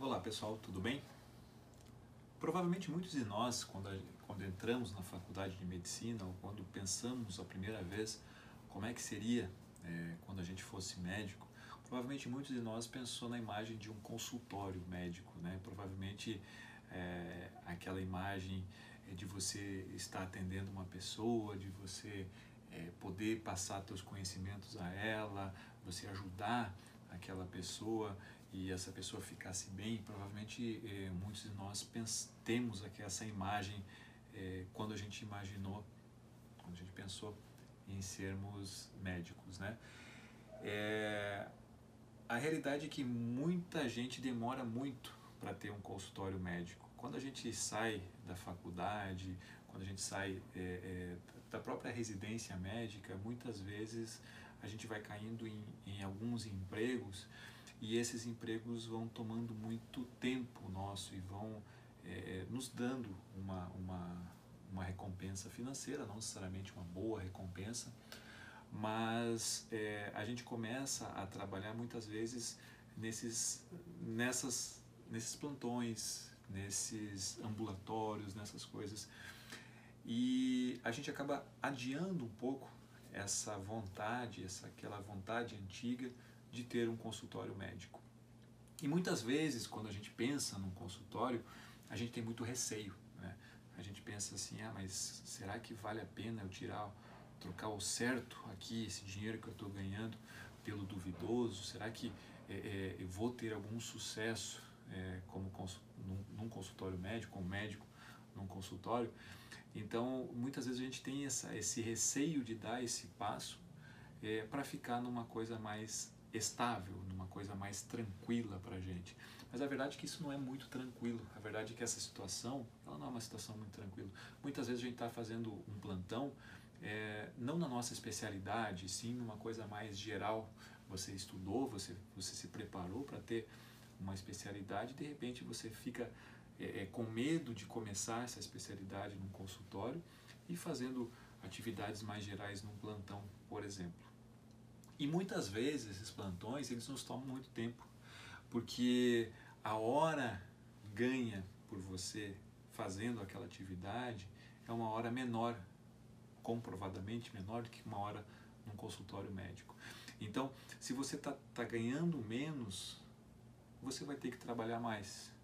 Olá pessoal, tudo bem? Provavelmente muitos de nós, quando, quando entramos na faculdade de medicina ou quando pensamos a primeira vez como é que seria é, quando a gente fosse médico, provavelmente muitos de nós pensou na imagem de um consultório médico, né? Provavelmente é, aquela imagem de você estar atendendo uma pessoa, de você é, poder passar seus conhecimentos a ela, você ajudar aquela pessoa e essa pessoa ficasse bem, provavelmente é, muitos de nós temos aqui essa imagem é, quando a gente imaginou, quando a gente pensou em sermos médicos, né? É, a realidade é que muita gente demora muito para ter um consultório médico. Quando a gente sai da faculdade, quando a gente sai é, é, da própria residência médica, muitas vezes a gente vai caindo em, em alguns empregos e esses empregos vão tomando muito tempo nosso e vão é, nos dando uma, uma, uma recompensa financeira, não necessariamente uma boa recompensa, mas é, a gente começa a trabalhar muitas vezes nesses, nessas, nesses plantões, nesses ambulatórios, nessas coisas. E a gente acaba adiando um pouco essa vontade, essa aquela vontade antiga de ter um consultório médico. E muitas vezes, quando a gente pensa num consultório, a gente tem muito receio. Né? A gente pensa assim, ah, mas será que vale a pena eu tirar, trocar o certo aqui, esse dinheiro que eu estou ganhando, pelo duvidoso? Será que é, é, eu vou ter algum sucesso é, como num, num consultório médico, como médico num consultório? Então, muitas vezes a gente tem essa, esse receio de dar esse passo é, para ficar numa coisa mais estável, numa coisa mais tranquila para a gente. Mas a verdade é que isso não é muito tranquilo. A verdade é que essa situação, ela não é uma situação muito tranquila. Muitas vezes a gente está fazendo um plantão, é, não na nossa especialidade, sim numa coisa mais geral. Você estudou, você, você se preparou para ter uma especialidade de repente você fica é, é, com medo de começar essa especialidade num consultório e fazendo atividades mais gerais num plantão, por exemplo. E muitas vezes esses plantões eles nos tomam muito tempo, porque a hora ganha por você fazendo aquela atividade é uma hora menor, comprovadamente menor do que uma hora num consultório médico. Então, se você está tá ganhando menos, você vai ter que trabalhar mais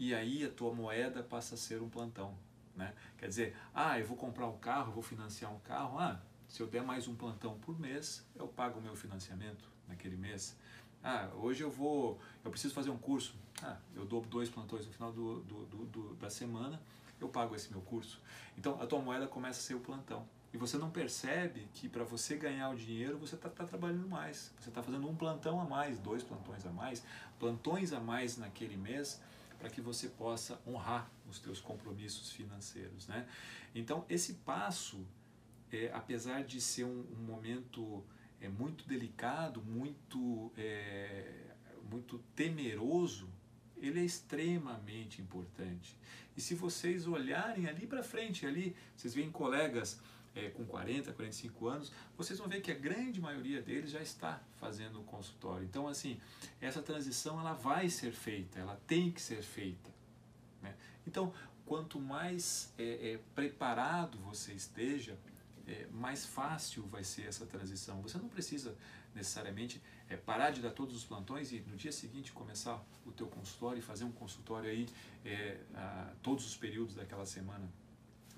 e aí a tua moeda passa a ser um plantão. Né? Quer dizer, ah, eu vou comprar um carro, vou financiar um carro, ah, se eu der mais um plantão por mês, eu pago o meu financiamento naquele mês. Ah, hoje eu vou, eu preciso fazer um curso, ah, eu dou dois plantões no final do, do, do, da semana, eu pago esse meu curso. Então a tua moeda começa a ser o plantão. E você não percebe que para você ganhar o dinheiro você está tá trabalhando mais. Você está fazendo um plantão a mais, dois plantões a mais, plantões a mais naquele mês para que você possa honrar os teus compromissos financeiros, né? Então esse passo, é, apesar de ser um, um momento é, muito delicado, muito é, muito temeroso, ele é extremamente importante. E se vocês olharem ali para frente, ali vocês veem colegas é, com 40, 45 anos, vocês vão ver que a grande maioria deles já está fazendo o consultório. Então, assim, essa transição ela vai ser feita, ela tem que ser feita. Né? Então, quanto mais é, é, preparado você esteja, é, mais fácil vai ser essa transição. Você não precisa necessariamente é, parar de dar todos os plantões e no dia seguinte começar o teu consultório e fazer um consultório aí é, a, todos os períodos daquela semana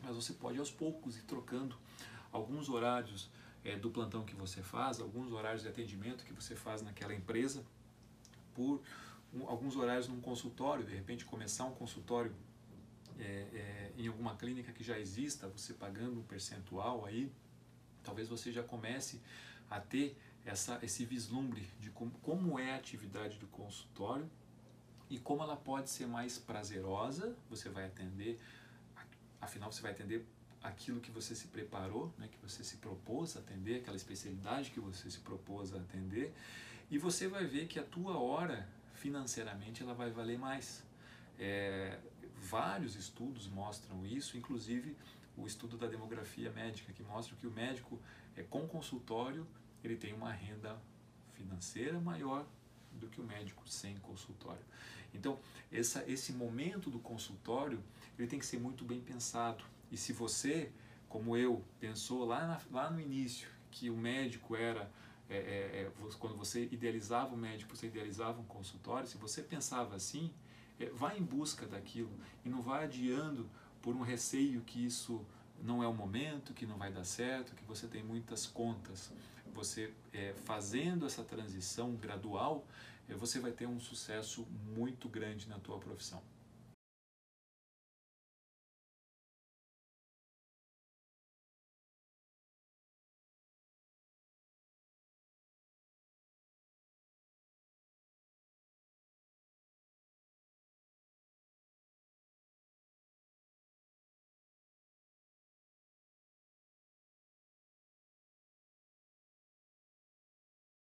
mas você pode aos poucos ir trocando alguns horários é, do plantão que você faz, alguns horários de atendimento que você faz naquela empresa, por um, alguns horários num consultório, de repente começar um consultório é, é, em alguma clínica que já exista, você pagando um percentual aí, talvez você já comece a ter essa, esse vislumbre de como, como é a atividade do consultório e como ela pode ser mais prazerosa, você vai atender afinal você vai atender aquilo que você se preparou, né, que você se propôs a atender, aquela especialidade que você se propôs a atender, e você vai ver que a tua hora financeiramente ela vai valer mais. É, vários estudos mostram isso, inclusive o estudo da demografia médica que mostra que o médico é com consultório ele tem uma renda financeira maior do que o médico sem consultório. Então, essa, esse momento do consultório, ele tem que ser muito bem pensado. E se você, como eu, pensou lá, na, lá no início que o médico era é, é, é quando você idealizava o médico, você idealizava um consultório, se você pensava assim, é, vá em busca daquilo e não vá adiando por um receio que isso não é o momento, que não vai dar certo, que você tem muitas contas. Você é, fazendo essa transição gradual, é, você vai ter um sucesso muito grande na tua profissão.